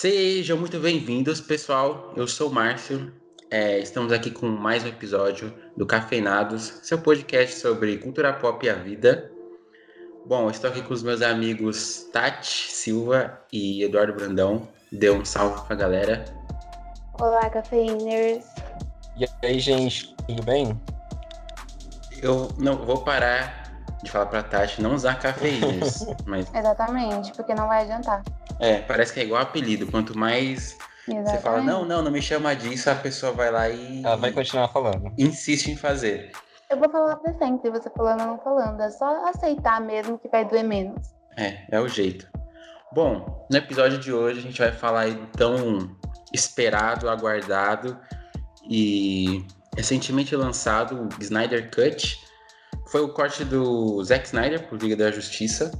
Sejam muito bem-vindos, pessoal. Eu sou o Márcio. É, estamos aqui com mais um episódio do Cafeinados, seu podcast sobre cultura pop e a vida. Bom, estou aqui com os meus amigos Tati Silva e Eduardo Brandão. Dê um salve pra galera. Olá, cafeiners. E aí, gente, tudo bem? Eu não vou parar de falar pra Tati não usar cafeiners, mas Exatamente, porque não vai adiantar. É, parece que é igual apelido. Quanto mais Exatamente. você fala, não, não, não me chama disso, a pessoa vai lá e Ela vai continuar falando. insiste em fazer. Eu vou falar pra sempre, você falando ou não falando. É só aceitar mesmo que vai doer menos. É, é o jeito. Bom, no episódio de hoje a gente vai falar aí tão esperado, aguardado e recentemente lançado o Snyder Cut. Foi o corte do Zack Snyder por Liga da Justiça.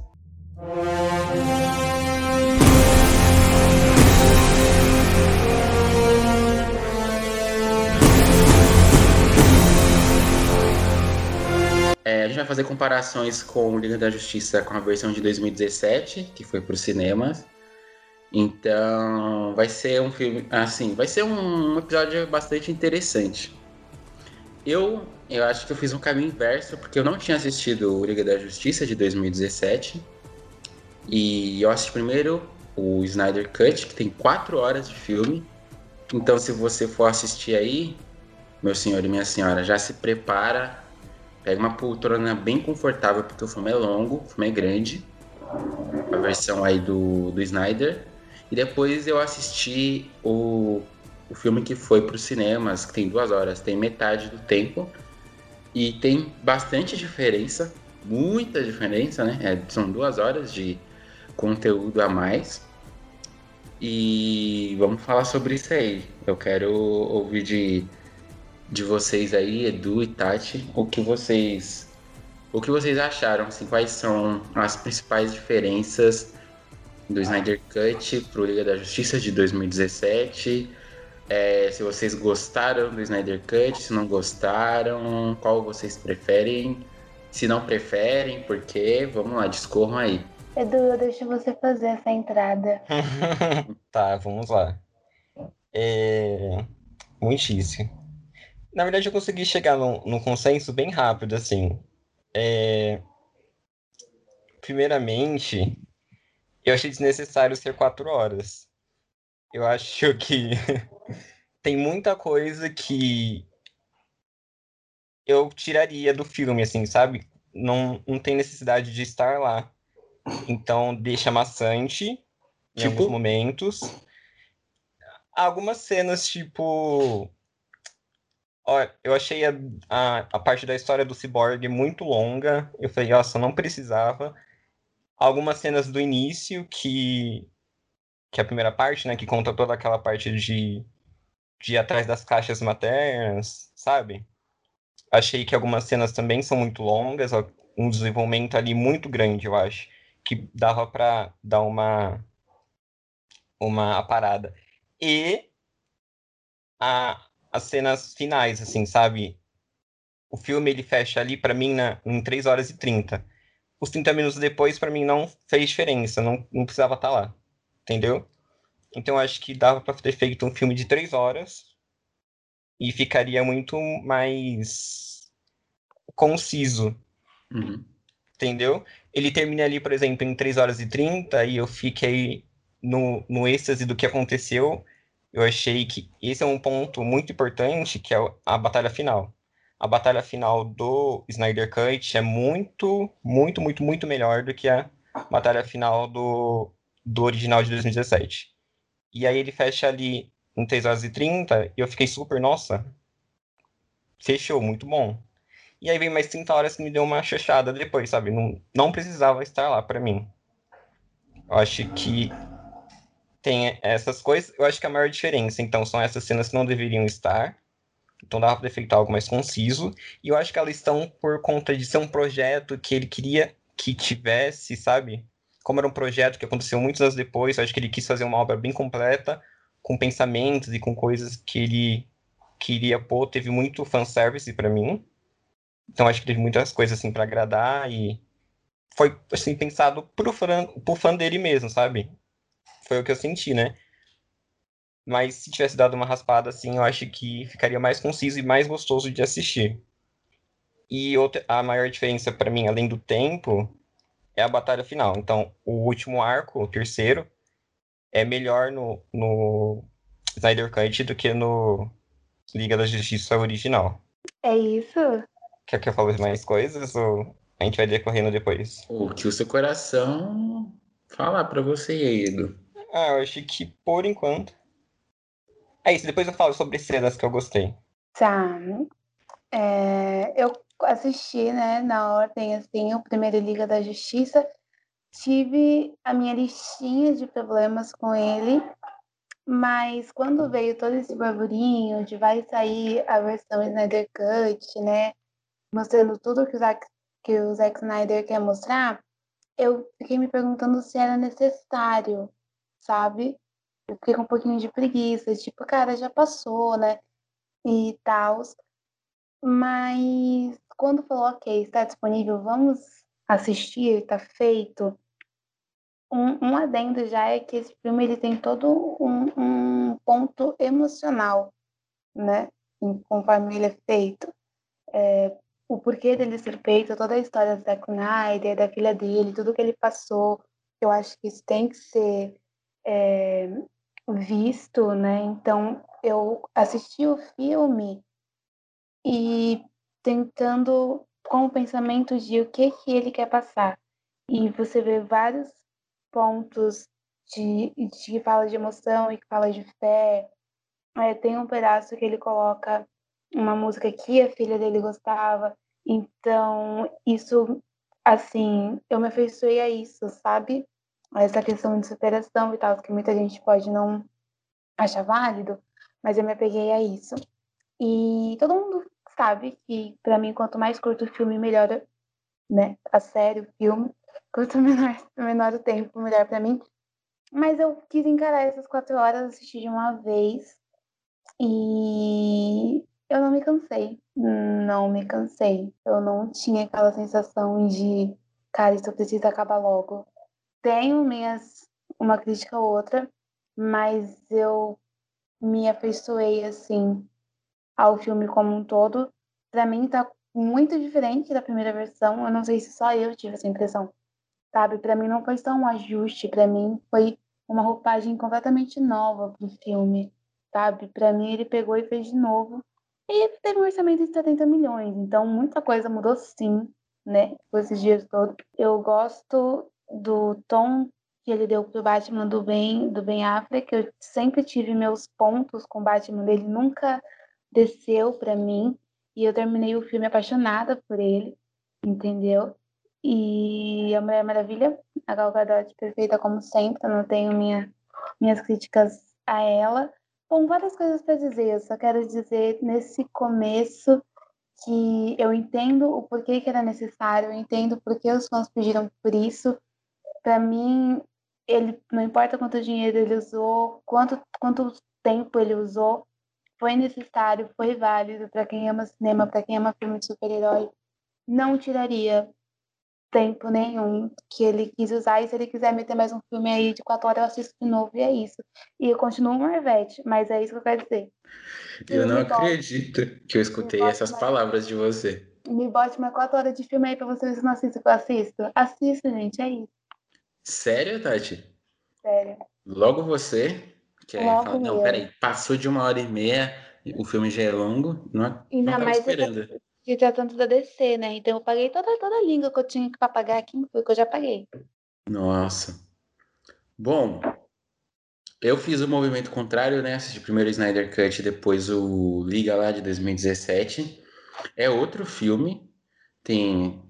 É, a gente vai fazer comparações com Liga da Justiça com a versão de 2017, que foi para os cinemas. Então, vai ser um filme, assim, vai ser um episódio bastante interessante. Eu, eu acho que eu fiz um caminho inverso, porque eu não tinha assistido Liga da Justiça de 2017. E eu assisti primeiro o Snyder Cut, que tem 4 horas de filme. Então, se você for assistir aí, meu senhor e minha senhora, já se prepara Pega uma poltrona bem confortável, porque o filme é longo, o filme é grande. A versão aí do, do Snyder. E depois eu assisti o, o filme que foi para os cinemas, que tem duas horas, tem metade do tempo. E tem bastante diferença, muita diferença, né? É, são duas horas de conteúdo a mais. E vamos falar sobre isso aí. Eu quero ouvir de de vocês aí, Edu e Tati, o que vocês o que vocês acharam, assim, quais são as principais diferenças do Snyder Cut pro Liga da Justiça de 2017? É, se vocês gostaram do Snyder Cut, se não gostaram, qual vocês preferem? Se não preferem, por quê? Vamos lá, discorram aí. Edu, eu deixo você fazer essa entrada. tá, vamos lá. É... Muitíssimo. Na verdade, eu consegui chegar num, num consenso bem rápido, assim. É... Primeiramente, eu achei desnecessário ser quatro horas. Eu acho que tem muita coisa que eu tiraria do filme, assim, sabe? Não, não tem necessidade de estar lá. Então, deixa maçante em Tipo? alguns momentos. Algumas cenas, tipo. Eu achei a, a, a parte da história do Cyborg muito longa. Eu falei, nossa, não precisava. Algumas cenas do início, que, que é a primeira parte, né? Que conta toda aquela parte de, de ir atrás das caixas maternas, sabe? Achei que algumas cenas também são muito longas, um desenvolvimento ali muito grande, eu acho. Que dava pra dar uma, uma parada. E a, as cenas finais, assim, sabe? O filme ele fecha ali para mim na, em 3 horas e 30. Os 30 minutos depois, para mim, não fez diferença, não, não precisava estar lá. Entendeu? Então acho que dava para ter feito um filme de 3 horas e ficaria muito mais conciso, Uhum. entendeu? Ele termina ali, por exemplo, em 3 horas e 30 e eu fiquei no, no êxtase do que aconteceu eu achei que esse é um ponto muito importante, que é a batalha final. A batalha final do Snyder Cut é muito, muito, muito, muito melhor do que a batalha final do, do original de 2017. E aí ele fecha ali em 3 horas e 30 e eu fiquei super, nossa, fechou, muito bom. E aí vem mais 30 horas que me deu uma chachada depois, sabe? Não, não precisava estar lá para mim. Eu acho que tem essas coisas. Eu acho que a maior diferença, então, são essas cenas que não deveriam estar. Então dava para ter feito algo mais conciso. E eu acho que elas estão por conta de ser um projeto que ele queria que tivesse, sabe? Como era um projeto que aconteceu muitos anos depois, eu acho que ele quis fazer uma obra bem completa, com pensamentos e com coisas que ele queria pôr. Teve muito fanservice para mim. Então acho que teve muitas coisas assim para agradar e foi assim pensado pro fã, pro fã dele mesmo, sabe? Foi o que eu senti, né? Mas se tivesse dado uma raspada assim, eu acho que ficaria mais conciso e mais gostoso de assistir. E outra, a maior diferença para mim, além do tempo, é a batalha final. Então, o último arco, o terceiro, é melhor no, no Snyder Cut do que no Liga da Justiça original. É isso? Quer que eu fale mais coisas ou a gente vai decorrendo depois? O que o seu coração falar para você, Edu. Ah, eu acho que por enquanto. É isso, depois eu falo sobre cenas que eu gostei. Tá. É, eu assisti, né, na ordem, assim, o primeiro Liga da Justiça. Tive a minha listinha de problemas com ele, mas quando veio todo esse burburinho de vai sair a versão Snyder Cut, né, mostrando tudo que o Zack, que o Zack Snyder quer mostrar, eu fiquei me perguntando se era necessário, sabe? Eu fiquei com um pouquinho de preguiça, tipo, cara, já passou, né? E tal. Mas quando falou, ok, está disponível, vamos assistir, está feito. Um, um adendo já é que esse filme ele tem todo um, um ponto emocional, né? Conforme ele é feito. É, o porquê dele ser feito, toda a história da Snyder, da filha dele, tudo que ele passou, eu acho que isso tem que ser é, visto, né? Então, eu assisti o filme e tentando com o pensamento de o que que ele quer passar. E você vê vários pontos de, que fala de emoção e que fala de fé. É, tem um pedaço que ele coloca uma música que a filha dele gostava. Então, isso, assim, eu me afeiçoei a isso, sabe? Essa questão de superação e tal, que muita gente pode não achar válido, mas eu me apeguei a isso. E todo mundo sabe que, para mim, quanto mais curto o filme, melhor, né? A série, o filme. Quanto menor, menor o tempo, melhor para mim. Mas eu quis encarar essas quatro horas, assistir de uma vez. E eu não me cansei. Não me cansei. Eu não tinha aquela sensação de, cara, isso precisa acabar logo. Tenho minhas, uma crítica ou outra, mas eu me afeiçoei, assim, ao filme como um todo. Para mim tá muito diferente da primeira versão. Eu não sei se só eu tive essa impressão. Sabe, para mim não foi só um ajuste, para mim foi uma roupagem completamente nova pro filme, sabe? Para mim ele pegou e fez de novo. E teve um orçamento de 70 milhões, então muita coisa mudou sim, né? Esses dias todos. Eu gosto do tom que ele deu pro Batman do Ben, do Ben Affleck. Eu sempre tive meus pontos com o Batman dele, nunca desceu para mim e eu terminei o filme apaixonada por ele, entendeu? E a Mulher Maravilha, a Gal Gadot perfeita como sempre, eu não tenho minha, minhas críticas a ela. Bom, várias coisas para dizer, eu só quero dizer nesse começo que eu entendo o porquê que era necessário, eu entendo porque os fãs pediram por isso. Para mim, ele não importa quanto dinheiro ele usou, quanto, quanto tempo ele usou, foi necessário, foi válido para quem ama cinema, para quem ama filme de super-herói. Não tiraria tempo nenhum que ele quis usar. E se ele quiser meter mais um filme aí de quatro horas, eu assisto de novo e é isso. E eu continuo um Marvete, mas é isso que eu quero dizer. Eu não acredito que eu escutei essas mais... palavras de você. Me bote mais quatro horas de filme aí pra você ver se não assiste que eu assisto. Assisto, gente, é isso. Sério, Tati? Sério. Logo você? Que é, fala, não, peraí, passou de uma hora e meia, o filme já é longo, não, Ainda não mais esperando. De tratando da DC, né? Então eu paguei toda, toda a língua que eu tinha que pagar aqui, foi que eu já paguei. Nossa. Bom, eu fiz o movimento contrário, né? Assisti primeiro o Snyder Cut, depois o Liga lá de 2017. É outro filme, tem,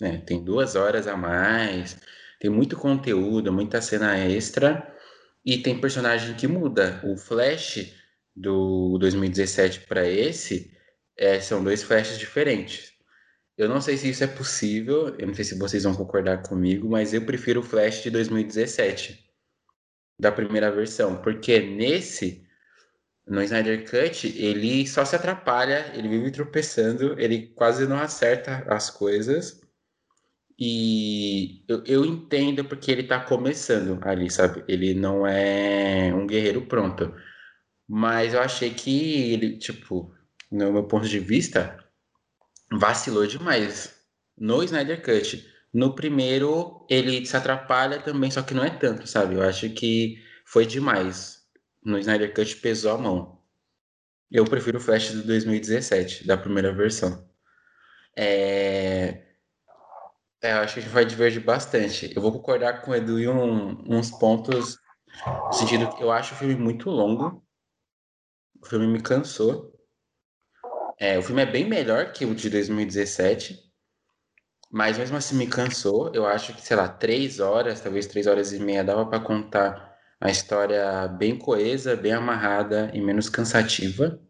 né, tem duas horas a mais, tem muito conteúdo, muita cena extra. E tem personagem que muda. O Flash do 2017 para esse é, são dois Flashes diferentes. Eu não sei se isso é possível, eu não sei se vocês vão concordar comigo, mas eu prefiro o Flash de 2017, da primeira versão, porque nesse, no Snyder Cut, ele só se atrapalha, ele vive tropeçando, ele quase não acerta as coisas. E eu, eu entendo porque ele tá começando ali, sabe? Ele não é um guerreiro pronto. Mas eu achei que ele, tipo, no meu ponto de vista, vacilou demais no Snyder Cut. No primeiro, ele se atrapalha também, só que não é tanto, sabe? Eu acho que foi demais. No Snyder Cut pesou a mão. Eu prefiro o Flash do 2017, da primeira versão. É... É, eu acho que a gente vai divergir bastante. Eu vou concordar com o Edu em um, uns pontos, no sentido que eu acho o filme muito longo. O filme me cansou. É, o filme é bem melhor que o de 2017, mas mesmo assim me cansou. Eu acho que, sei lá, três horas, talvez três horas e meia, dava para contar a história bem coesa, bem amarrada e menos cansativa.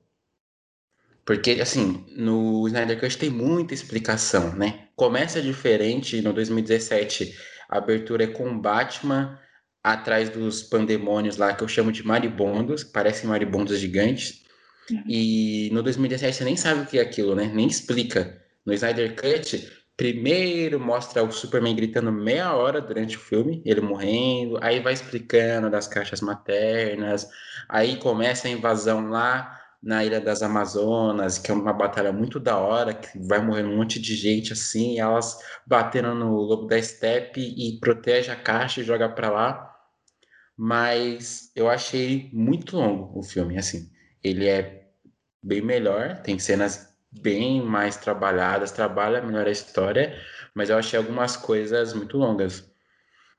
Porque, assim, no Snyder Cut tem muita explicação, né? Começa diferente no 2017, a abertura é com Batman atrás dos pandemônios lá, que eu chamo de maribondos, que parecem maribondos gigantes. Uhum. E no 2017 você nem sabe o que é aquilo, né? Nem explica. No Snyder Cut, primeiro mostra o Superman gritando meia hora durante o filme, ele morrendo, aí vai explicando das caixas maternas, aí começa a invasão lá na Ilha das Amazonas, que é uma batalha muito da hora, que vai morrer um monte de gente assim, elas batendo no lobo da steppe e protege a caixa e joga para lá. Mas eu achei muito longo o filme, assim. Ele é bem melhor, tem cenas bem mais trabalhadas, trabalha melhor a história, mas eu achei algumas coisas muito longas.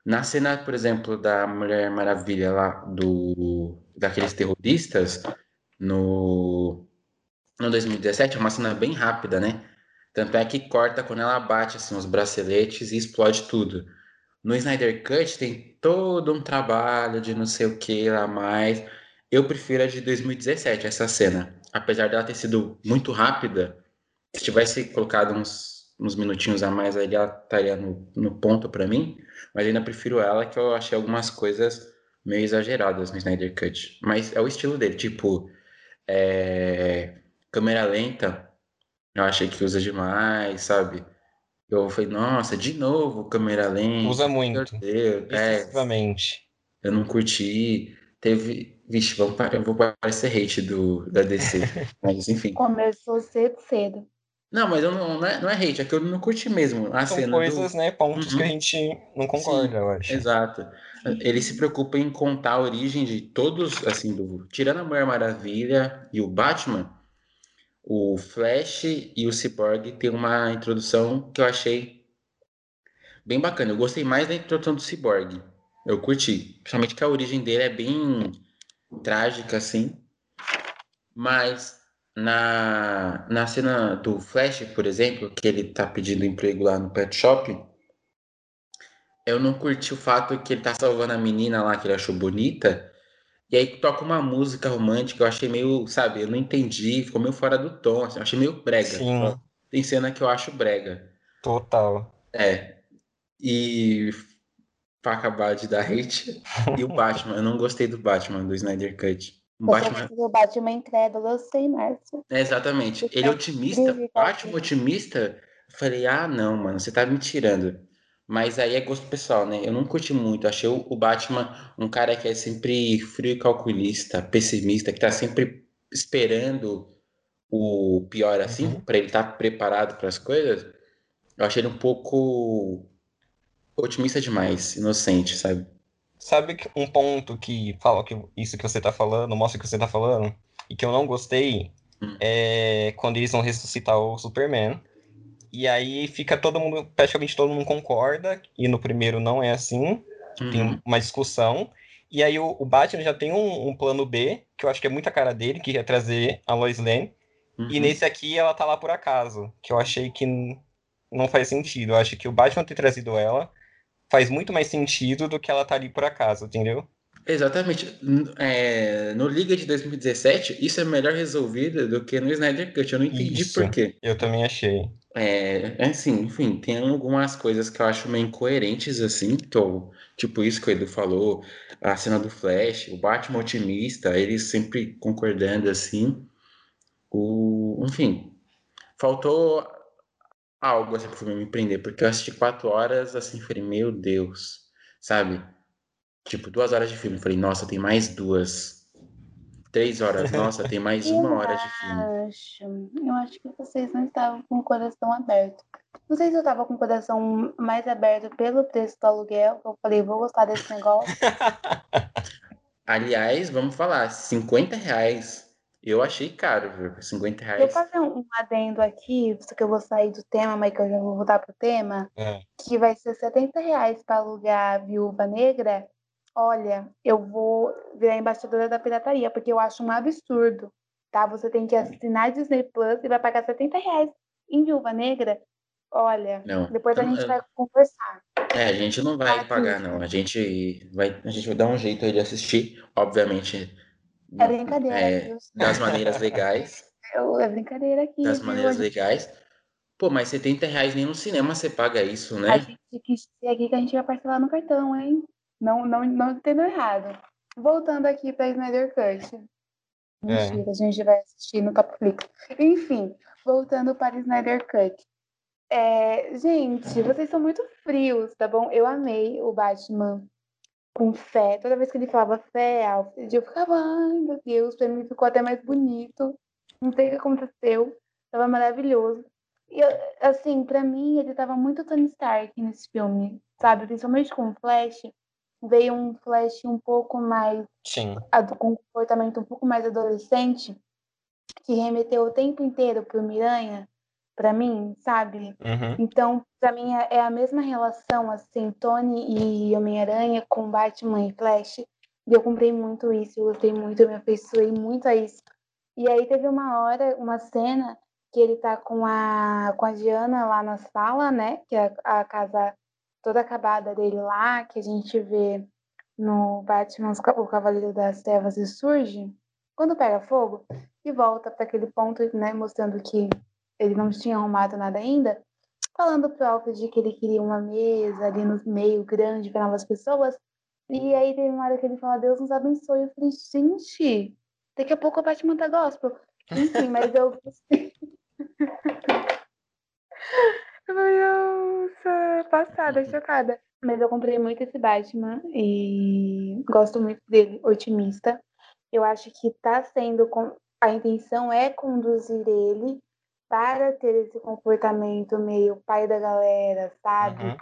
Na cena, por exemplo, da Mulher Maravilha lá, do daqueles terroristas, no, no 2017 é uma cena bem rápida, né? Tanto é que corta quando ela bate assim, os braceletes e explode tudo. No Snyder Cut tem todo um trabalho de não sei o que lá mais. Eu prefiro a de 2017, essa cena. Apesar dela ter sido muito rápida, se tivesse colocado uns, uns minutinhos a mais ali, ela estaria no, no ponto para mim. Mas ainda prefiro ela, que eu achei algumas coisas meio exageradas no Snyder Cut. Mas é o estilo dele, tipo, é, câmera lenta, eu achei que usa demais, sabe? Eu falei, nossa, de novo câmera lenta. Usa muito. Deus, é, eu não curti. Teve. Vixe, vou, eu vou parecer hate do, da DC. mas enfim. Começou cedo, cedo. Não, mas eu não, não, é, não é hate, é que eu não curti mesmo a São cena coisas, do... né, pontos uhum. que a gente não concorda, Sim, eu acho. Exato. Ele se preocupa em contar a origem de todos, assim, do... tirando a Mulher Maravilha e o Batman, o Flash e o Cyborg tem uma introdução que eu achei bem bacana. Eu gostei mais da introdução do Cyborg. Eu curti. Principalmente que a origem dele é bem trágica, assim. Mas na, na cena do Flash, por exemplo, que ele tá pedindo emprego lá no pet shop, eu não curti o fato que ele tá salvando a menina lá que ele achou bonita. E aí toca uma música romântica, eu achei meio, sabe, eu não entendi, ficou meio fora do tom, assim, eu achei meio brega. Sim. Tem cena que eu acho brega. Total. É. E pra acabar de dar hate, e o Batman, eu não gostei do Batman do Snyder Cut. O Batman... O Batman incrédulo, eu sei, Márcio. É, exatamente. Ele é otimista, Batman otimista. Eu falei, ah, não, mano, você tá me tirando. Mas aí é gosto pessoal, né? Eu não curti muito. Achei o Batman um cara que é sempre frio e calculista, pessimista, que tá sempre esperando o pior assim, uhum. para ele estar tá preparado para as coisas. Eu achei ele um pouco otimista demais, inocente, sabe? Sabe um ponto que fala que isso que você tá falando, mostra o que você tá falando, e que eu não gostei, hum. é quando eles vão ressuscitar o Superman. E aí fica todo mundo, praticamente todo mundo concorda, e no primeiro não é assim, uhum. tem uma discussão. E aí o, o Batman já tem um, um, plano B, que eu acho que é muita cara dele, que é trazer a Lois Lane. Uhum. E nesse aqui ela tá lá por acaso, que eu achei que não faz sentido. Eu acho que o Batman ter trazido ela faz muito mais sentido do que ela tá ali por acaso, entendeu? Exatamente. É, no Liga de 2017, isso é melhor resolvido do que no Snyder Cut. Eu não entendi isso, por quê. Eu também achei. É, é, assim, enfim, tem algumas coisas que eu acho meio incoerentes, assim, eu, tipo isso que o Edu falou, a cena do Flash, o Batman otimista, eles sempre concordando, assim. O, enfim, faltou algo assim pro filme me prender, porque eu assisti quatro horas, assim, falei, meu Deus, sabe? Tipo, duas horas de filme, falei, nossa, tem mais duas. Três horas, nossa, tem mais uma hora de filme. acho, eu acho que vocês não estavam com o coração aberto. Não sei se eu tava com o coração mais aberto pelo preço do aluguel, eu falei, vou gostar desse negócio. Aliás, vamos falar, 50 reais. Eu achei caro, viu? 50 Deixa eu reais. fazer um um adendo aqui, só que eu vou sair do tema, mas que eu já vou voltar pro tema, É. que vai ser 70 reais para alugar a Viúva Negra. Olha, eu vou virar embaixadora da pirataria, porque eu acho um absurdo, tá? Você tem que assinar Disney Plus e vai pagar 70 reais em Viúva Negra. Olha, Não. depois a gente eu- vai conversar. É, a gente não vai Aqui. pagar, não. A gente vai, a gente vai dar um jeito aí de assistir, obviamente. É brincadeira, é, das maneiras legais. É brincadeira aqui, Das maneiras A gente- legais. Pô, mas 70 reais nem no cinema você paga isso, A né? gente quis dizer aqui que a gente vai parcelar no cartão, hein? Não, não, não entendeu errado. Voltando aqui para Snyder Cut. Mentira, a gente vai assistir no Topflix. Enfim, voltando para Snyder Cut. É, gente, vocês são muito frios, tá bom? Eu amei o Batman com fé. Toda vez que ele falava fé, Alfred, eu ficava, ai meu Deus, pra mim ficou até mais bonito. Não sei o que aconteceu. Tava maravilhoso. E, assim, pra mim, ele tava muito Tony Stark nesse filme, sabe? Principalmente com o Flash. Veio um Flash um pouco mais Sim. com um comportamento um pouco mais adolescente, que remeteu o tempo inteiro pro Miranha, pra mim, sabe? Uhum. Então, pra mim, é é a mesma relação, assim, Tony e Homem-Aranha com Batman e Flash. E eu comprei muito isso, eu gostei muito, eu me afeiçoei muito a isso. E aí teve uma hora, uma cena, que ele tá com a, com a Diana lá na sala, né? Que é a, a casa toda acabada dele lá, que a gente vê no Batman, o Cavaleiro das Trevas ressurge. Quando pega fogo, e volta para aquele ponto, né? Mostrando que ele não tinha arrumado nada ainda falando pro Alfred que ele queria uma mesa ali no meio grande para novas pessoas. E aí tem uma hora que ele fala, Deus nos abençoe. Eu falei, gente, daqui a pouco o Batman tá gospel. Enfim, mas eu. Eu falei, nossa, passada, chocada. Mas eu comprei muito esse Batman e gosto muito dele, otimista. Eu acho que tá sendo. com- A intenção é conduzir ele para ter esse comportamento meio pai da galera, sabe? Uhum.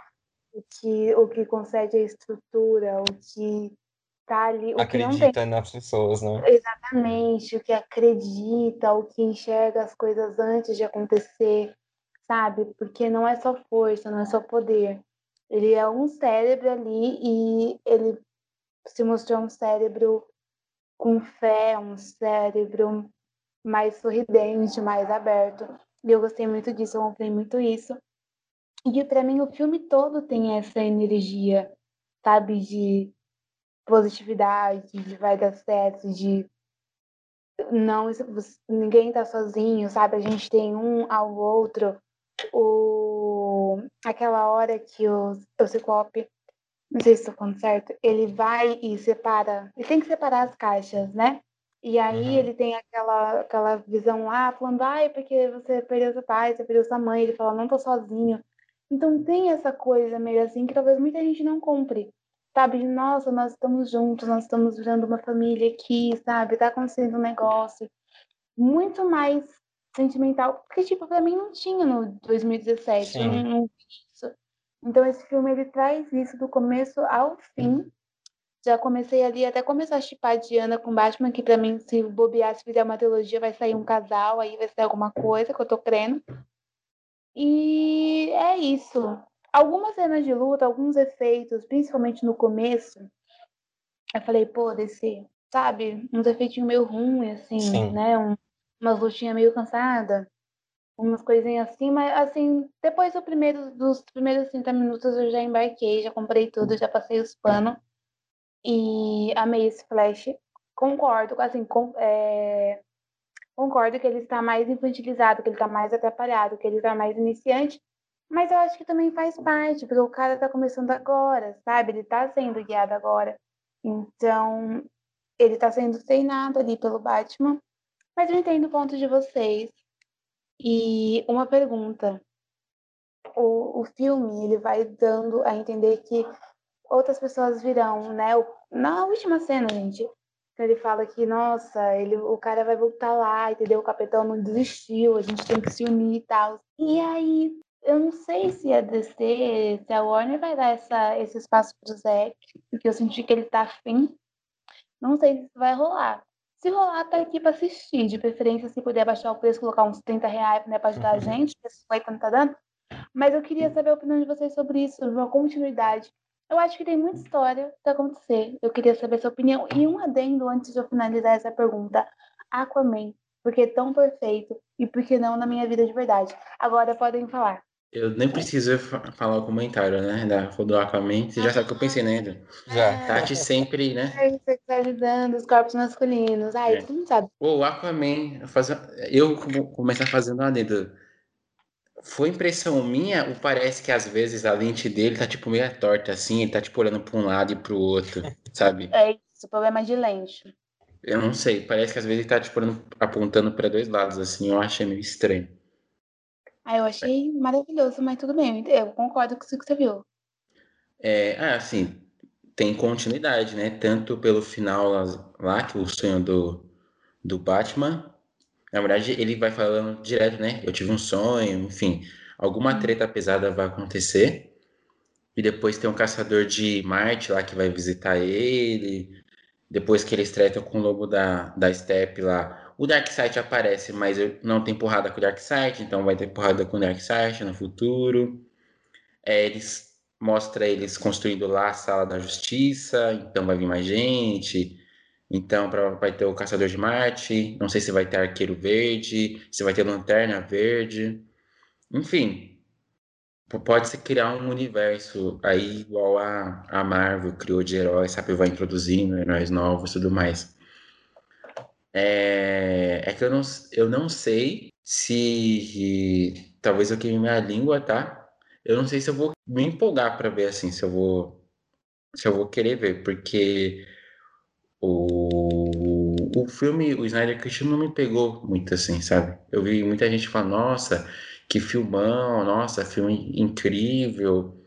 O, que, o que concede a estrutura, o que tá ali, o que não tem Acredita nas pessoas, né? exatamente, o que acredita, o que enxerga as coisas antes de acontecer, sabe? Porque não é só força, não é só poder. Ele é um cérebro ali e ele se mostrou um cérebro com fé, um cérebro mais sorridente, mais aberto. E eu gostei muito disso, eu comprei muito isso. E pra mim o filme todo tem essa energia, sabe, de positividade, de vai dar certo, de não, ninguém tá sozinho, sabe? A gente tem um ao outro. O, aquela hora que o, o Ciclope, não sei se estou falando certo, ele vai e separa, ele tem que separar as caixas, né? E aí Uhum. ele tem aquela, aquela visão lá, falando, ai, porque você perdeu seu pai, você perdeu sua mãe. Ele fala, não tô sozinho. Então tem essa coisa meio assim que talvez muita gente não compre. Sabe, nossa, nós estamos juntos, nós estamos virando uma família aqui, sabe? Tá acontecendo um negócio muito mais sentimental, porque, tipo, pra mim não tinha no 2017, eu Sim. não, não vi isso. Então esse filme, ele traz isso do começo ao fim. Já comecei ali, até começar a chipar Diana com Batman, que pra mim, se bobear, se fizer uma trilogia, vai sair um casal, aí vai ser alguma coisa que eu tô crendo. E é isso. Algumas cenas de luta, alguns efeitos, principalmente no começo, eu falei, pô, DC, sabe? Uns efeitinhos meio ruins, assim, Sim. né? Um, umas lutinhas meio cansadas, umas coisinhas assim, mas assim, depois do primeiro, dos primeiros 30 minutos eu já embarquei, já comprei tudo, já passei os panos e amei esse Flash. Concordo, assim, com, é, concordo que ele está mais infantilizado, que ele está mais atrapalhado, que ele está mais iniciante, mas eu acho que também faz parte, porque o cara está começando agora, sabe? Ele está sendo guiado agora. Então, ele está sendo treinado ali pelo Batman. Mas eu entendo o ponto de vocês. E uma pergunta. o, o filme ele vai dando a entender que outras pessoas virão, né? Na última cena, gente, ele fala que, nossa, ele, o cara vai voltar lá, entendeu? O capitão não desistiu, a gente tem que se unir e tal. E aí, eu não sei se a DC, se a Warner vai dar essa, esse espaço pro Zack, porque eu senti que ele tá afim. Não sei se isso vai rolar. Se rolar, tá aqui pra assistir. De preferência, se puder baixar o preço, colocar uns 30 reais né, pra ajudar a uhum. gente, que esse 50 não tá dando. Mas eu queria saber a opinião de vocês sobre isso, sobre uma continuidade. Eu acho que tem muita história para acontecer. Eu queria saber sua opinião. E um adendo antes de eu finalizar essa pergunta. Aquaman, porque é tão perfeito e por que não na minha vida de verdade? Agora podem falar. Eu nem preciso falar o comentário, né? Da, do Aquaman. Você já sabe o que eu pensei, né, Já. Tati sempre, né? É, ajudando os corpos masculinos. Ai, é. todo mundo sabe. O Aquaman, eu começar fazendo a dedo. Foi impressão minha, ou parece que às vezes a lente dele tá tipo meio torta assim, ele tá tipo olhando pra um lado e pro outro, sabe? É isso, o problema é de lente. Eu não sei, parece que às vezes ele tá tipo apontando para dois lados assim, eu achei meio estranho. Ah, eu achei maravilhoso, mas tudo bem, eu concordo com isso que você viu. É, ah, assim, tem continuidade, né? Tanto pelo final lá, lá que o sonho do, do Batman. Na verdade, ele vai falando direto, né? Eu tive um sonho, enfim. Alguma treta pesada vai acontecer. E depois tem um caçador de Marte lá que vai visitar ele. Depois que eles tretam com o lobo da, da Steppe lá, o Darkseid aparece, mas não tem porrada com o Darkseid, então vai ter porrada com o Darkseid no futuro. É, eles mostra eles construindo lá a sala da justiça, então vai vir mais gente. Então pra, vai ter o Caçador de Marte, não sei se vai ter Arqueiro Verde, se vai ter Lanterna Verde. Enfim, pode se criar um universo aí igual a, a Marvel criou de heróis, sabe? Vai introduzindo heróis novos e tudo mais. É, é que eu não, eu não sei se. Talvez eu queime minha língua, tá? Eu não sei se eu vou me empolgar para ver assim, se eu vou. Se eu vou querer ver, porque o, o filme, o Snyder Cut não me pegou muito assim, sabe? Eu vi muita gente falar, nossa, que filmão, nossa, filme incrível.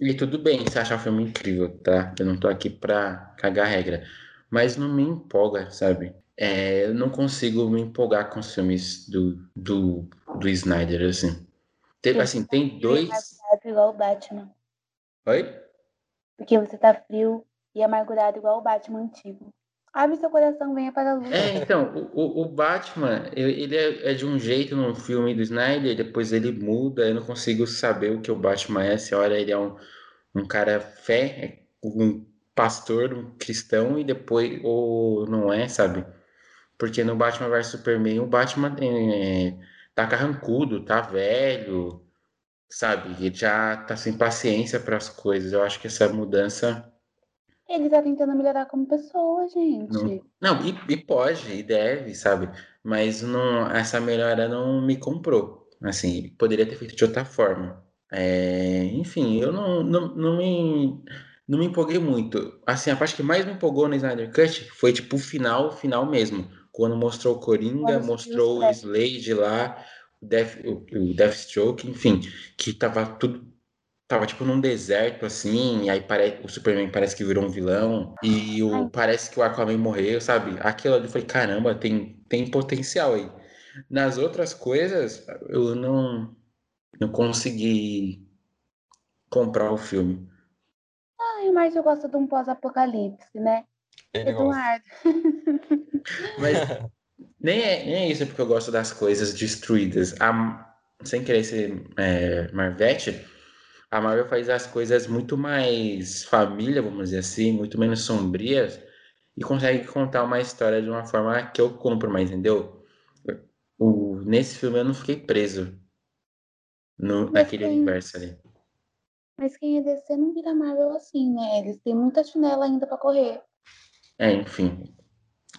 E tudo bem você achar o filme incrível, tá? Eu não tô aqui pra cagar regra. Mas não me empolga, sabe? É, eu não consigo me empolgar com os filmes do, do, do Snyder, assim. Tem, assim, tem dois. igual o Batman. Oi? Porque você tá frio e amargurado igual o Batman antigo. Abre seu coração, venha para a luz. É, então, o, o Batman, ele é, é, de um jeito no filme do Snyder, depois ele muda, eu não consigo saber o que o Batman é. Se olha, ele é um, um cara fé, é um pastor, um cristão, e depois, ou não é, sabe? Porque no Batman vs Superman, o Batman é, tá carrancudo, tá velho, sabe? Ele já tá sem paciência para as coisas. Eu acho que essa mudança. Ele tá tentando melhorar como pessoa, gente. Não, não e, e, pode, e deve, sabe? Mas não, essa melhora não me comprou. Assim, poderia ter feito de outra forma. É, enfim, eu não, não, não me não me empolguei muito. Assim, a parte que mais me empolgou no Snyder Cut foi tipo o final, final mesmo quando mostrou o Coringa, mostrou o Slade lá, o, Death, o, o Deathstroke, enfim, que tava tudo tava tipo num deserto assim, e aí pare... o Superman parece que virou um vilão, e o... parece que o Aquaman morreu, sabe? Aquilo ali foi caramba, tem, tem potencial aí. Nas outras coisas, eu não, não consegui comprar o filme. Ai, mas eu gosto de um pós-apocalipse, né? Ele Eduardo. Mas nem é, nem é isso porque eu gosto das coisas destruídas. A, sem querer ser é, Marvete, a Marvel faz as coisas muito mais família, vamos dizer assim, muito menos sombrias e consegue contar uma história de uma forma que eu compro mais, entendeu? O, nesse filme eu não fiquei preso no, naquele quem, universo ali. Mas quem é DC não vira Marvel assim, né? Eles têm muita chinela ainda para correr. É, enfim.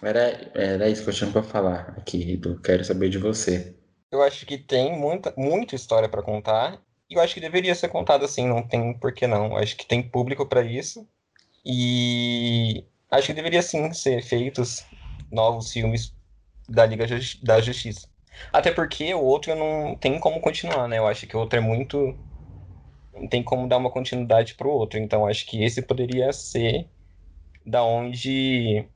Era, era isso que eu tinha pra falar aqui, do Quero Saber de Você. Eu acho que tem muita, muita história para contar. E eu acho que deveria ser contado assim, não tem por que não. Eu acho que tem público para isso. E acho que deveria sim ser feitos novos filmes da Liga da Justiça. Até porque o outro não tem como continuar, né? Eu acho que o outro é muito tem como dar uma continuidade pro outro. Então acho que esse poderia ser da onde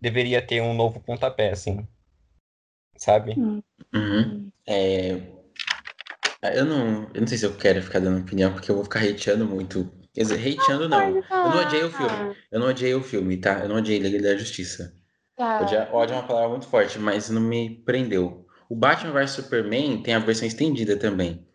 deveria ter um novo pontapé, assim. Sabe? Hum. Uhum. É, eu não, eu não sei se eu quero ficar dando opinião, porque eu vou ficar hateando muito. Quer dizer, hateando não. Eu não odiei o filme. Eu não odiei o filme, tá? Eu não odiei Liga da Justiça. Tá. Odiar- Ódio é uma palavra muito forte, mas não me prendeu. O Batman vs Superman tem a versão estendida também.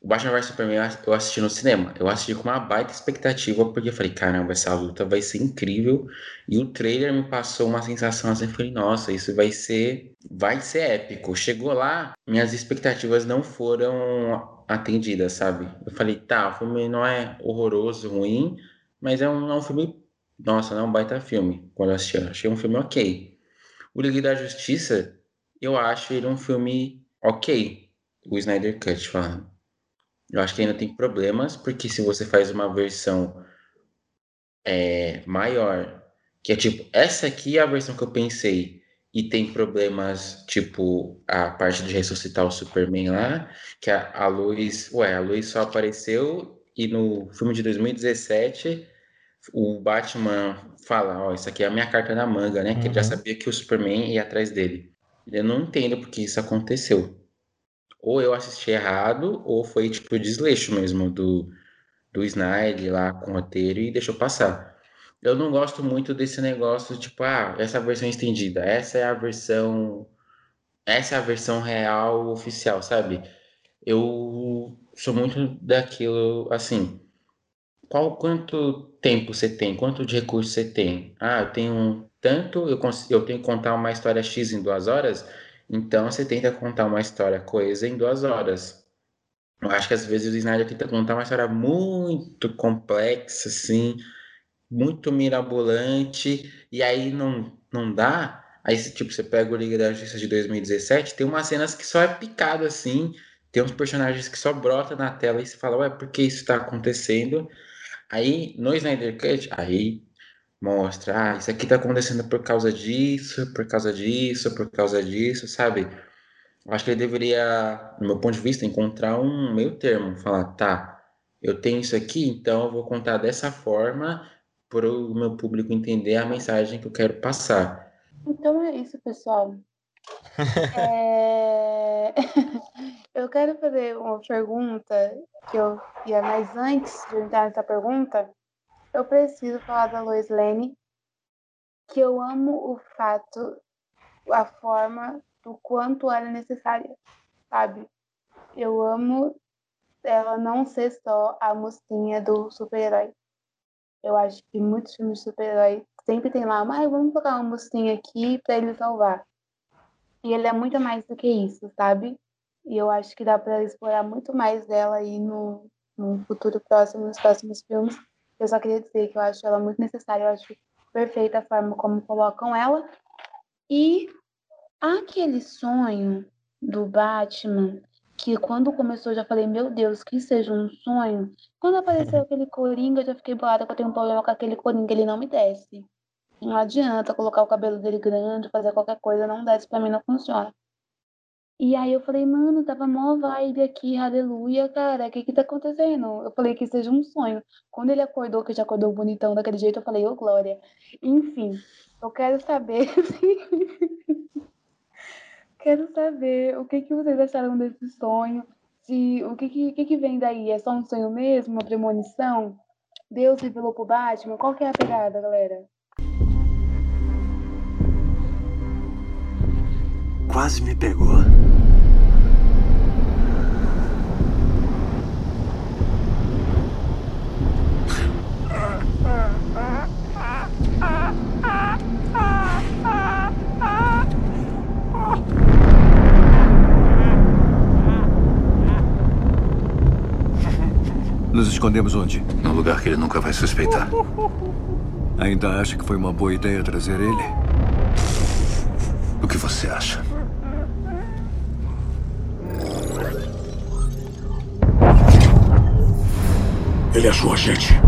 O Batman vs Superman eu ass- eu assisti no cinema. Eu assisti com uma baita expectativa, porque eu falei, caramba, essa luta vai ser incrível. E o trailer me passou uma sensação assim, eu falei, nossa, isso vai ser, vai ser épico. Chegou lá, minhas expectativas não foram atendidas, sabe? Eu falei, tá, o filme não é horroroso, ruim, mas é um, é um filme, nossa, não é um baita filme. Quando eu assisti, eu achei um filme ok. O Liga da Justiça, eu acho ele um filme ok. O Snyder Cut falando. Eu acho que ainda tem problemas, porque se você faz uma versão é, maior, que é tipo, essa aqui é a versão que eu pensei, e tem problemas, tipo, a parte de ressuscitar o Superman lá, que a, a luz, ué, a luz só apareceu, e no filme de 2017, o Batman fala, ó, isso aqui é a minha carta na manga, né? Que ele já Uhum. sabia que o Superman ia atrás dele. Eu não entendo porque isso aconteceu. Ou eu assisti errado, ou foi tipo desleixo mesmo do, do Snyder lá com o roteiro e deixou passar. Eu não gosto muito desse negócio, tipo, ah, essa versão estendida, essa é a versão. Essa é a versão real oficial, sabe? Eu sou muito daquilo assim. Qual, quanto tempo você tem? Quanto de recurso você tem? Ah, eu tenho tanto, eu, eu tenho que contar uma história X em duas horas, então você tenta contar uma história coesa em duas horas. Eu acho que às vezes o Snyder tenta contar uma história muito complexa, assim, muito mirabolante, e aí não, não dá. Aí, se, tipo, você pega o Liga da Justiça de 2017, tem umas cenas que só é picado, assim, tem uns personagens que só brota na tela e você fala, ué, por que isso tá acontecendo? Aí, no Snyder Cut, aí mostra, ah, isso aqui tá acontecendo por causa disso, por causa disso, por causa disso, sabe? Eu acho que ele deveria, no meu ponto de vista, encontrar um meio termo, falar, tá, eu tenho isso aqui, então eu vou contar dessa forma para o meu público entender a mensagem que eu quero passar. Então é isso, pessoal. É, Eu quero fazer uma pergunta que eu ia, mas antes de eu entrar nessa pergunta, eu preciso falar da Lois Lane, que eu amo o fato, a forma do quanto ela é necessária, sabe? Eu amo ela não ser só a mocinha do super-herói. Eu acho que muitos filmes de super-herói sempre tem lá, mas vamos colocar uma mocinha aqui pra ele salvar. E ele é muito mais do que isso, sabe? E eu acho que dá pra explorar muito mais dela aí no, no futuro próximo, nos próximos filmes. Eu só queria dizer que eu acho ela muito necessária, eu acho perfeita a forma como colocam ela. E aquele sonho do Batman, que quando começou eu já falei, meu Deus, que seja um sonho. Quando apareceu aquele Coringa, eu já fiquei bolada que eu tenho um problema com aquele Coringa, ele não me desce. Não adianta colocar o cabelo dele grande, fazer qualquer coisa, não desce pra mim, não funciona. E aí eu falei, mano, tava mó vibe aqui, aleluia, cara, o que que tá acontecendo? Eu falei que seja um sonho. Quando ele acordou, que já acordou bonitão daquele jeito, eu falei, ô glória. Enfim, eu quero saber, quero saber o que que vocês acharam desse sonho, se o que que, que que vem daí, é só um sonho mesmo, uma premonição? Deus revelou pro Batman? Qual que é a pegada, galera? Quase me pegou. Nos escondemos onde? Num lugar que ele nunca vai suspeitar. Ainda acha que foi uma boa ideia trazer ele? O que você acha? Ele achou a gente.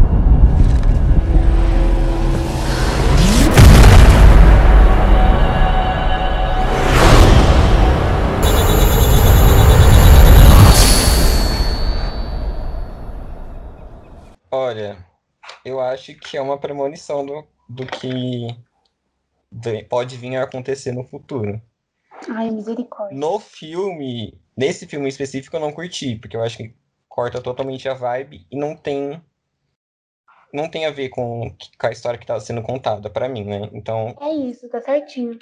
Acho que é uma premonição do, do que pode vir a acontecer no futuro. Ai, misericórdia. No filme, nesse filme específico, eu não curti, porque eu acho que corta totalmente a vibe e não tem. Não tem a ver com, com a história que estava sendo contada pra mim, né? Então, É isso, tá certinho.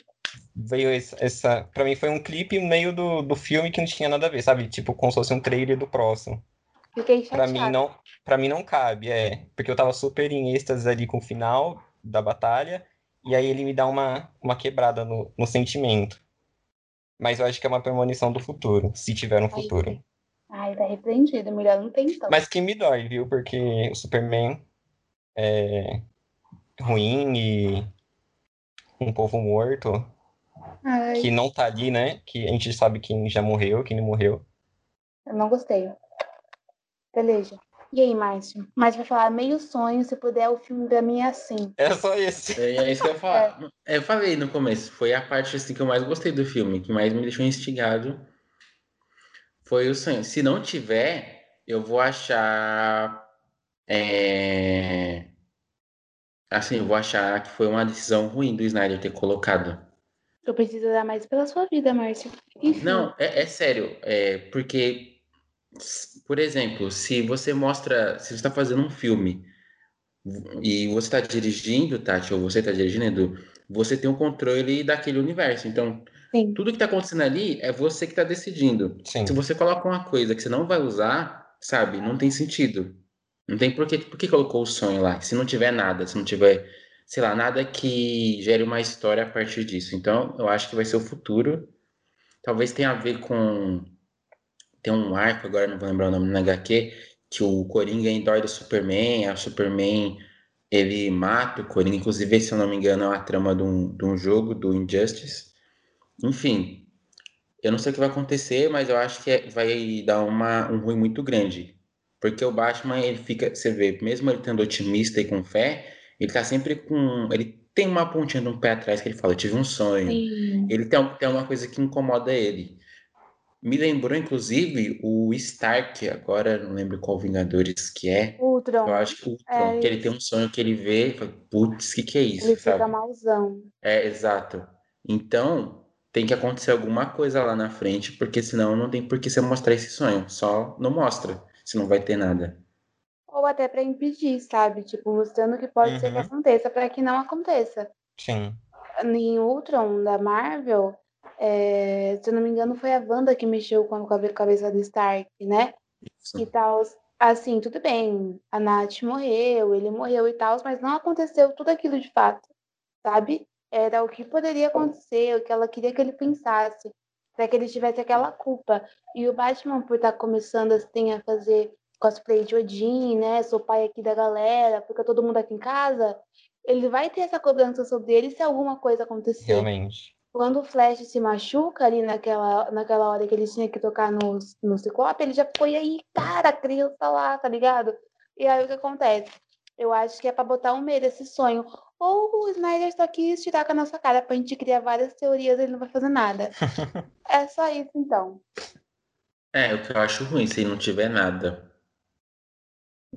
veio essa, essa. Pra mim, foi um clipe meio do, do filme que não tinha nada a ver, sabe? Tipo, como se fosse um trailer do próximo. Fiquei Pra chateada. mim não, para mim não cabe, é, porque eu tava super em êxtase ali com o final da batalha, e aí ele me dá uma, uma quebrada no, no sentimento. Mas eu acho que é uma premonição do futuro, se tiver um Ai, futuro. Ai, tá repreendido. Melhor não tem então. Mas que me dói, viu? Porque o Superman é ruim e um povo morto, Ai, que não tá ali, né? Que a gente sabe quem já morreu, quem não morreu. eu não gostei. Beleza. E aí, Márcio? Mas vai falar meio sonho, se puder, o filme pra mim é assim. É só esse. É, é isso que eu ia falar. É, Eu falei no começo, foi a parte assim, que eu mais gostei do filme, que mais me deixou instigado. Foi o sonho. Se não tiver, eu vou achar. é, Assim, eu vou achar que foi uma decisão ruim do Snyder ter colocado. Eu preciso dar mais pela sua vida, Márcio. Enfim. Não, é, é sério. É porque, por exemplo, se você mostra, se você está fazendo um filme e você está dirigindo, Tati, ou você está dirigindo, Edu, você tem o controle daquele universo. Então, Sim. tudo que está acontecendo ali é você que está decidindo. Sim. Se você coloca uma coisa que você não vai usar, sabe, não tem sentido. Não tem por que, por que colocou o sonho lá? Se não tiver nada, se não tiver, sei lá, nada que gere uma história a partir disso. Então, eu acho que vai ser o futuro. Talvez tenha a ver com. Tem um arco, agora não vou lembrar o nome na HQ, que o Coringa endói do Superman, a Superman ele mata o Coringa. Inclusive, se eu não me engano, é uma trama de um, de um jogo, do Injustice. Enfim, eu não sei o que vai acontecer, mas eu acho que é- vai dar uma, um ruim muito grande. Porque o Batman, ele fica, você vê, mesmo ele estando otimista e com fé, ele tá sempre com. Ele tem uma pontinha de um pé atrás que ele fala: Eu tive um sonho. Sim. Ele tem, tem uma coisa que incomoda ele. Me lembrou, inclusive, o Stark, agora não lembro qual Vingadores que é. Ultron, Eu acho que o Ultron, É que ele tem um sonho que ele vê e fala, putz, que que é isso, ele fica sabe? malzão. É, exato. Então, tem que acontecer alguma coisa lá na frente, porque senão não tem por que você mostrar esse sonho. Só não mostra, se não vai ter nada. Ou até pra impedir, sabe? Tipo, mostrando que pode ser que Uhum. aconteça, pra que não aconteça. Sim. Em Ultron, da Marvel, é, se eu não me engano, foi a Wanda que mexeu com a cabe- cabeça do Stark, né? Isso. E tal. Assim, tudo bem. A Nath morreu, ele morreu e tal, mas não aconteceu tudo aquilo de fato, sabe? Era o que poderia acontecer, o que ela queria que ele pensasse, para que ele tivesse aquela culpa. E o Batman, por estar começando assim a fazer cosplay de Odin, né? Sou pai aqui da galera, fica todo mundo aqui em casa. Ele vai ter essa cobrança sobre ele se alguma coisa acontecer. Realmente. Quando o Flash se machuca ali naquela, naquela hora que ele tinha que tocar no, no Ciclope, ele já foi aí, cara, a criança lá, tá ligado? E aí o que acontece? Eu acho que é pra botar um medo esse sonho. Ou o Snyder só quis tirar com a nossa cara pra gente criar várias teorias e ele não vai fazer nada. é só isso então. É, o que eu acho ruim, se não tiver nada.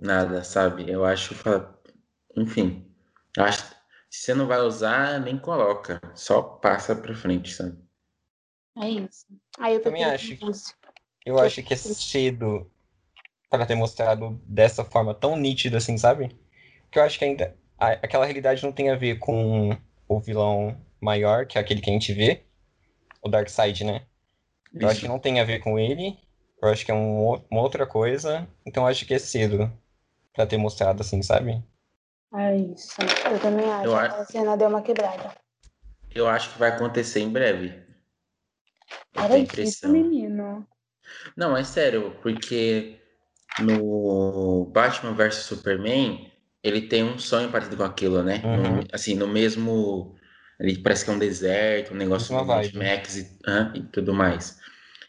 Nada, sabe? Eu acho. Enfim. Eu acho. Se você não vai usar, nem coloca. Só passa pra frente, sabe? É isso. Aí eu Também acho que. Eu acho que é cedo para ter mostrado dessa forma tão nítida assim, sabe? Porque eu acho que ainda aquela realidade não tem a ver com o vilão maior, que é aquele que a gente vê, o Darkseid, né? Eu acho que não tem a ver com ele. Eu acho que é um uma outra coisa. Então eu acho que é cedo pra ter mostrado assim, sabe? É isso. Eu também acho. Eu a- Aquela cena deu uma quebrada. Eu acho que vai acontecer em breve. Era isso, menino. Não, é sério, porque no Batman vs Superman, ele tem um sonho parecido com aquilo, né? Uhum. No- assim, no mesmo. Ali parece que é um deserto, um negócio do Mad. Max e, e tudo mais.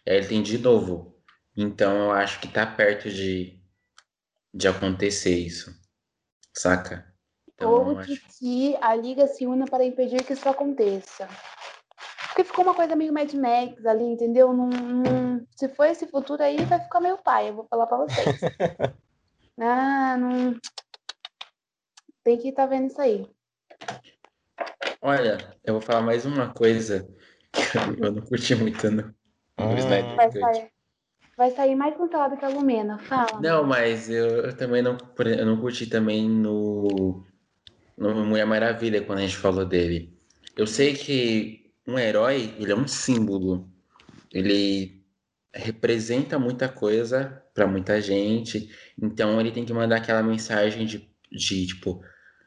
Aí ele tem de novo. Então eu acho que tá perto de, de acontecer isso. Saca? Então Ou eu de acho. que a Liga se una para impedir que isso aconteça. Porque ficou uma coisa meio Mad Max ali, entendeu? Não, não- se for esse futuro aí, vai ficar meio pai, eu vou falar pra vocês. ah, não, tem que estar tá vendo isso aí. Olha, eu vou falar mais uma coisa que eu não curti muito no, no Hum. Snyder Vai sair, vai sair mais cancelado que a Lumena. Fala. Não, mas eu, eu também não, eu não curti também no, no Mulher Maravilha quando a gente falou dele. Eu sei que um herói, ele é um símbolo. Ele representa muita coisa para muita gente. Então ele tem que mandar aquela mensagem de, de tipo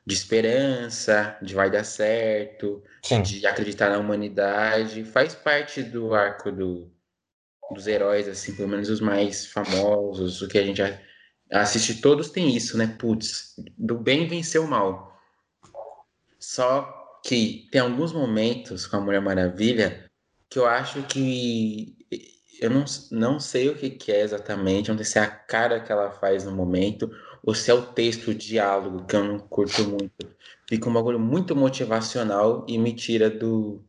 de esperança, de vai dar certo, Sim. de acreditar na humanidade. Faz parte do arco do, dos heróis, assim, pelo menos os mais famosos, o que a gente assiste, todos têm isso, né? Putz, do bem vencer o mal. Só que tem alguns momentos com a Mulher Maravilha que eu acho que eu não, não sei o que, que é exatamente, não sei se é a cara que ela faz no momento, ou se é o texto, o diálogo, que eu não curto muito. Fica um bagulho muito motivacional e me tira do,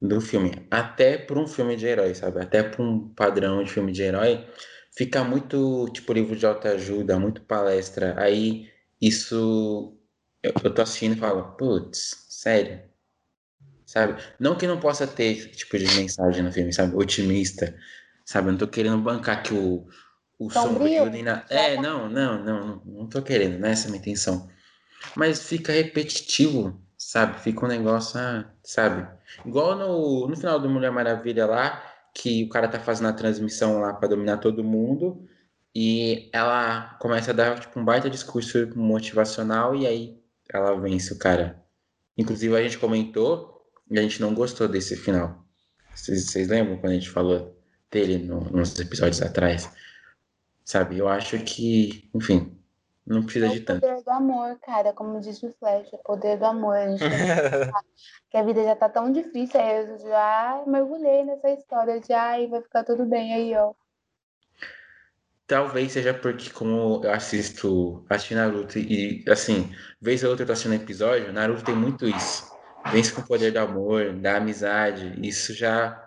do filme. Até por um filme de herói, sabe? Até por um padrão de filme de herói, fica muito tipo livro de autoajuda, muito palestra. Aí isso eu, eu tô assistindo e falo, putz, sério. Sabe? Não que não possa ter esse tipo de mensagem no filme, sabe? Otimista, sabe? Eu não tô querendo bancar que o, o Sombrio? nem nada. É, não, não, não, não, não tô querendo, não é essa a minha intenção. Mas fica repetitivo, sabe? Fica um negócio, ah, sabe? Igual no, no final do Mulher Maravilha lá, que o cara tá fazendo a transmissão lá pra dominar todo mundo, e ela começa a dar tipo, um baita discurso motivacional, e aí ela vence o cara. Inclusive a gente comentou e a gente não gostou desse final. Vocês, lembram quando a gente falou dele no, nos episódios atrás? Sabe? Eu acho que, enfim, não precisa É de o tanto. poder do amor, cara, como disse o Flash, é o poder do amor. A gente que a vida já tá tão difícil, aí eu já mergulhei nessa história de ai, vai ficar tudo bem aí, ó. Talvez seja porque, como eu assisto, assisti Naruto e, assim, vez ou outra eu tô assistindo episódio, Naruto tem muito isso. Vence com o poder do amor, da amizade. Isso já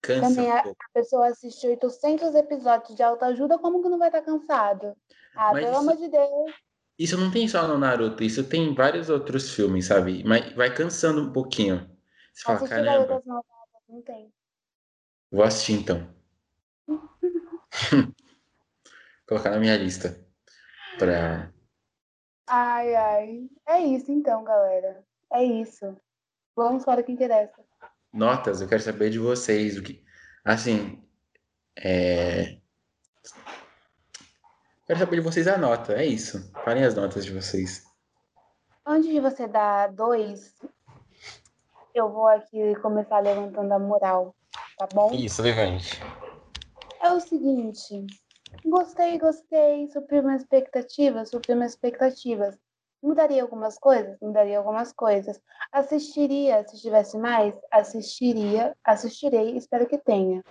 cansa Também um a, a pessoa assiste 800 episódios de autoajuda, como que não vai estar cansado? Ah, Mas pelo isso- amor de Deus. Isso não tem só no Naruto, isso tem em vários outros filmes, sabe? Mas vai cansando um pouquinho. Você fala, Assistir caramba, malvadas, não tem. vou assistir então. Colocar na minha lista. Pra... Ai, ai. É isso então, galera. É isso. Vamos para o que interessa. Notas, eu quero saber de vocês. O que... Assim, é... Quero saber de vocês a nota, é isso. Falem as notas de vocês. Antes de você dar dois, eu vou aqui começar levantando a moral, tá bom? Isso, levante. É o seguinte, gostei, gostei, supriu minhas expectativas, supriu minhas expectativas. Mudaria algumas coisas? Mudaria algumas coisas. Assistiria, se tivesse mais? Assistiria, assistirei, espero que tenha.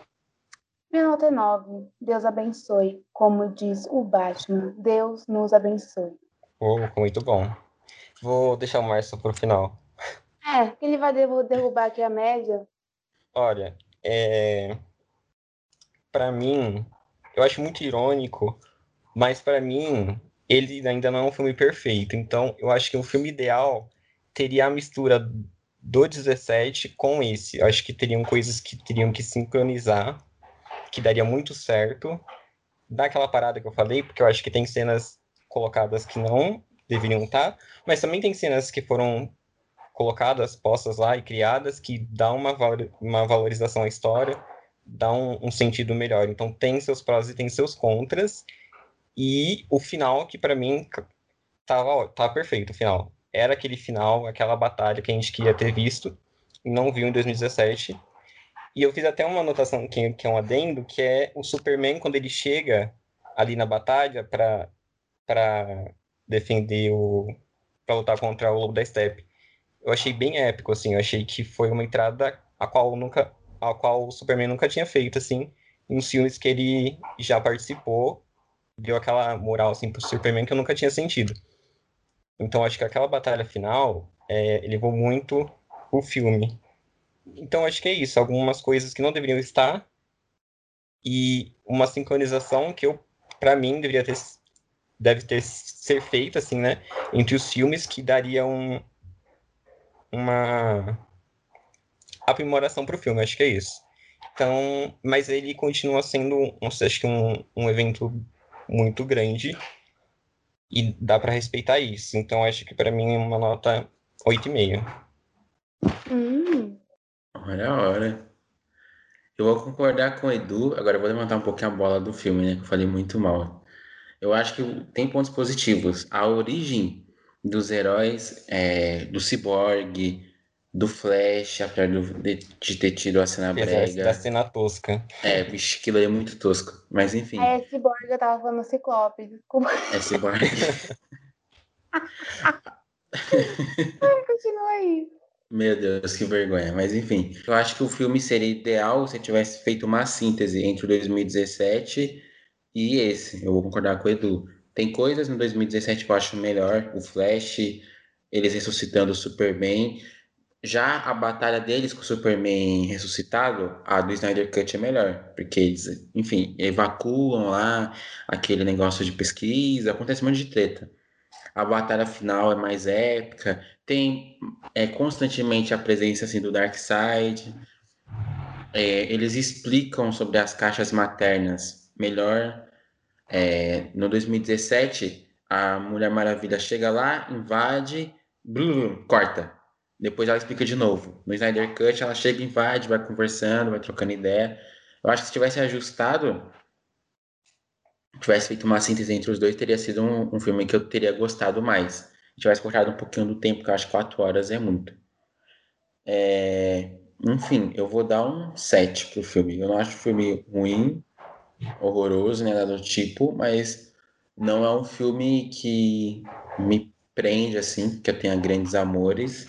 Minha nota é 9. Deus abençoe. Como diz o Batman, Deus nos abençoe. Oh, muito bom. Vou deixar o Márcio pro final. É, que ele vai derru- derrubar aqui a média. Olha, é... para mim, eu acho muito irônico, mas para mim, ele ainda não é um filme perfeito. Então, eu acho que o filme ideal teria a mistura do 17 com esse. Eu acho que teriam coisas que teriam que sincronizar, que daria muito certo. Daquela parada que eu falei, porque eu acho que tem cenas colocadas que não deveriam estar, mas também tem cenas que foram colocadas, postas lá e criadas que dá uma, uma valorização à história, dá um, um, sentido melhor. Então tem seus prós e tem seus contras. E o final que para mim tava, tava perfeito, o final. Era aquele final, aquela batalha que a gente queria ter visto, não viu em 2017. E eu fiz até uma anotação que, que é um adendo, que é o Superman quando ele chega ali na batalha para defender o para lutar contra o Lobo da Steppe eu achei bem épico, assim, eu achei que foi uma entrada a qual nunca, a qual o Superman nunca tinha feito, assim, em filmes que ele já participou, deu aquela moral, assim, pro Superman que eu nunca tinha sentido. Então, acho que aquela batalha final é, elevou muito o filme. Então, acho que é isso, algumas coisas que não deveriam estar e uma sincronização que eu, para mim, deveria ter deve ter ser feito, assim, né? Entre os filmes que daria um, uma aprimoração para o filme, acho que é isso. Então, mas ele continua sendo, um, acho que um, um evento muito grande e dá para respeitar isso. Então, acho que para mim é uma nota 8,5. Hum. Olha a hora. Eu vou concordar com o Edu, agora eu vou levantar um pouquinho a bola do filme, né? Que eu falei muito mal. Eu acho que tem pontos positivos. A origem dos heróis, é, do Cyborg, do Flash, apesar de, de ter tido a cena brega. Da cena tosca. É, bicho, aquilo aí é muito tosco. Mas enfim. É, Cyborg, eu tava falando Ciclope, desculpa. É Cyborg. Ai, continua aí. Meu Deus, que vergonha. Mas enfim, eu acho que o filme seria ideal se tivesse feito uma síntese entre o 2017 e esse. Eu vou concordar com o Edu. Tem coisas no 2017 que eu acho melhor. O Flash, eles ressuscitando o Superman. Já a batalha deles com o Superman ressuscitado, a do Snyder Cut é melhor. Porque eles, enfim, evacuam lá aquele negócio de pesquisa, acontece um monte de treta. A batalha final é mais épica. Tem é, constantemente a presença assim, do Darkseid. É, eles explicam sobre as caixas maternas melhor. É, no 2017, a Mulher Maravilha chega lá, invade, blu, corta. Depois ela explica de novo. No Snyder Cut, ela chega, invade, vai conversando, vai trocando ideia. Eu acho que se tivesse ajustado, tivesse feito uma síntese entre os dois, teria sido um, um filme que eu teria gostado mais. Se tivesse cortado um pouquinho do tempo, que eu acho que quatro horas é muito. É... Enfim, eu vou dar um 7 pro filme. Eu não acho o filme ruim, horroroso, nem nada do tipo, mas não é um filme que me prende, assim, que eu tenha grandes amores.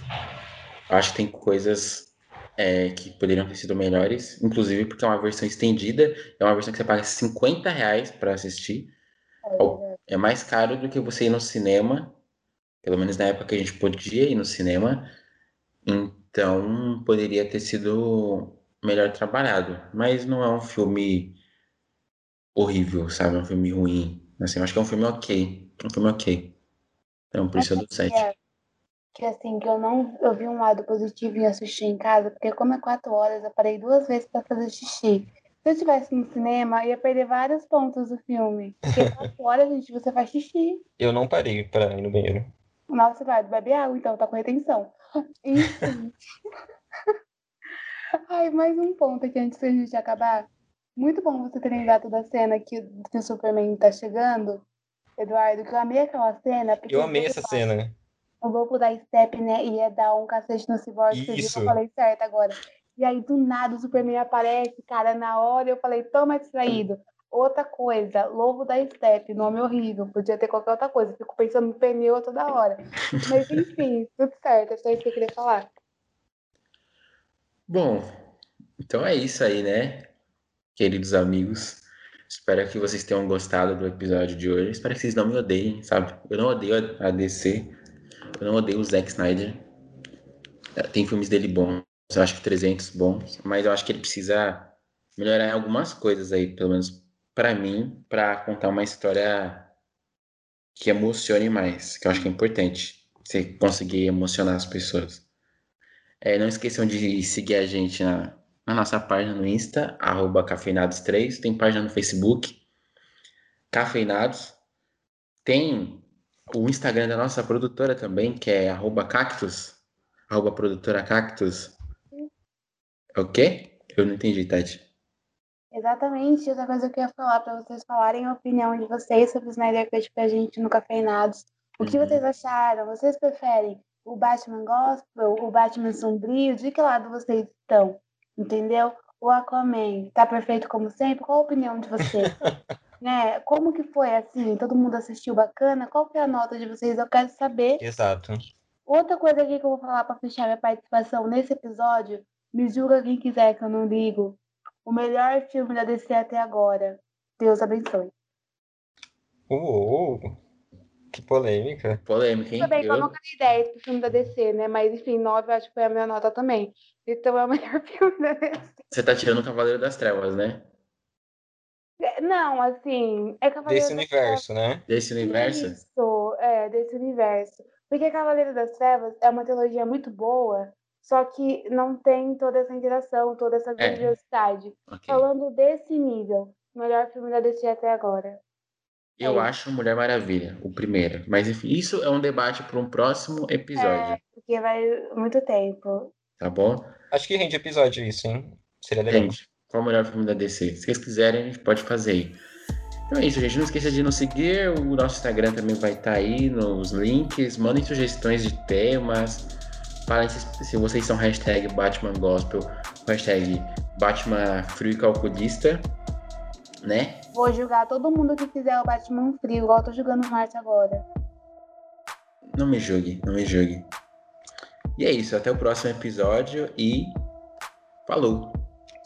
Acho que tem coisas é, que poderiam ter sido melhores, inclusive porque é uma versão estendida, é uma versão que você paga 50 reais para assistir. É, é mais caro do que você ir no cinema, pelo menos na época que a gente podia ir no cinema. Então poderia ter sido melhor trabalhado. Mas não é um filme horrível, sabe? É um filme ruim. Assim, eu acho que é um filme ok. Um filme ok. Então por isso eu dou 7 que assim, que eu não eu vi um lado positivo em assistir em casa, porque como é quatro horas, eu parei duas vezes para fazer xixi. Se eu estivesse no cinema, ia perder vários pontos do filme. Porque quatro horas, gente, você faz xixi. Eu não parei para ir no banheiro. Nossa, vai, bebe água, então, tá com retenção. Enfim. Ai, mais um ponto aqui antes da gente acabar. Muito bom você ter lembrado da cena que, que o Superman tá chegando, Eduardo, que eu amei aquela cena. Eu amei essa cena o louco da Step, né, ia dar um cacete no Cyborg, que eu falei certo agora. E aí, do nada, o Superman aparece, cara, na hora eu falei, toma distraído. Outra coisa, Lobo da Step, nome horrível, podia ter qualquer outra coisa, fico pensando no pneu toda hora. Mas enfim, tudo certo, é só isso que eu queria falar. Bom, então é isso aí, né, queridos amigos. Espero que vocês tenham gostado do episódio de hoje. Espero que vocês não me odeiem, sabe? Eu não odeio a DC. Eu não odeio o Zack Snyder. É, tem filmes dele bons, eu acho que 300 bons, mas eu acho que ele precisa melhorar algumas coisas aí, pelo menos para mim, para contar uma história que emocione mais, que eu acho que é importante você conseguir emocionar as pessoas. É, não esqueçam de seguir a gente na, na nossa página no Insta, cafeinados3, tem página no Facebook, Cafeinados. Tem o Instagram da nossa produtora também, que é arroba cactus, arroba produtora cactus. É o quê? Eu não entendi, Tati. Exatamente, outra coisa que eu ia falar para vocês falarem a opinião de vocês sobre o Snyder Cut pra gente no Cafeinados. O que uhum. vocês acharam? Vocês preferem o Batman Gospel, o Batman Sombrio? De que lado vocês estão? Entendeu? O Aquaman tá perfeito como sempre? Qual a opinião de vocês? né? Como que foi assim? Todo mundo assistiu bacana? Qual que é a nota de vocês? Eu quero saber. Exato. Outra coisa aqui que eu vou falar para fechar minha participação nesse episódio, me julga quem quiser que eu não ligo. O melhor filme da DC até agora. Deus abençoe. Uou, que polêmica. Polêmica, hein? Também, eu... nunca dei 10 pro filme da DC, né? Mas enfim, 9 eu acho que foi a minha nota também. Então é o melhor filme da DC. Você tá tirando o Cavaleiro das Trevas, né? Não, assim, é Cavaleiro Desse universo, né? Desse universo? Isso, é, desse universo. Porque Cavaleiro das Trevas é uma trilogia muito boa, só que não tem toda essa interação, toda essa É. grandiosidade. Ok. Falando desse nível, melhor filme da DC até agora. Eu É. acho Mulher Maravilha, o primeiro. Mas enfim, isso é um debate para um próximo episódio, É, porque vai muito tempo. tá bom? Acho que rende episódio isso, hein? Seria legal. Gente, qual o melhor filme da DC? Se vocês quiserem, a gente pode fazer aí. Então é isso, gente. Não esqueça de nos seguir. O nosso Instagram também vai estar aí nos links. Mandem sugestões de temas. Falem se, se vocês são hashtag Batman Gospel, hashtag Batman Frio e Calculista, né? Vou julgar todo mundo que fizer o Batman frio, igual eu tô jogando o Marte agora. Não me julgue, não me julgue. E é isso, até o próximo episódio e falou!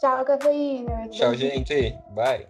Tchau, cafeína. Tchau, gente. Bye.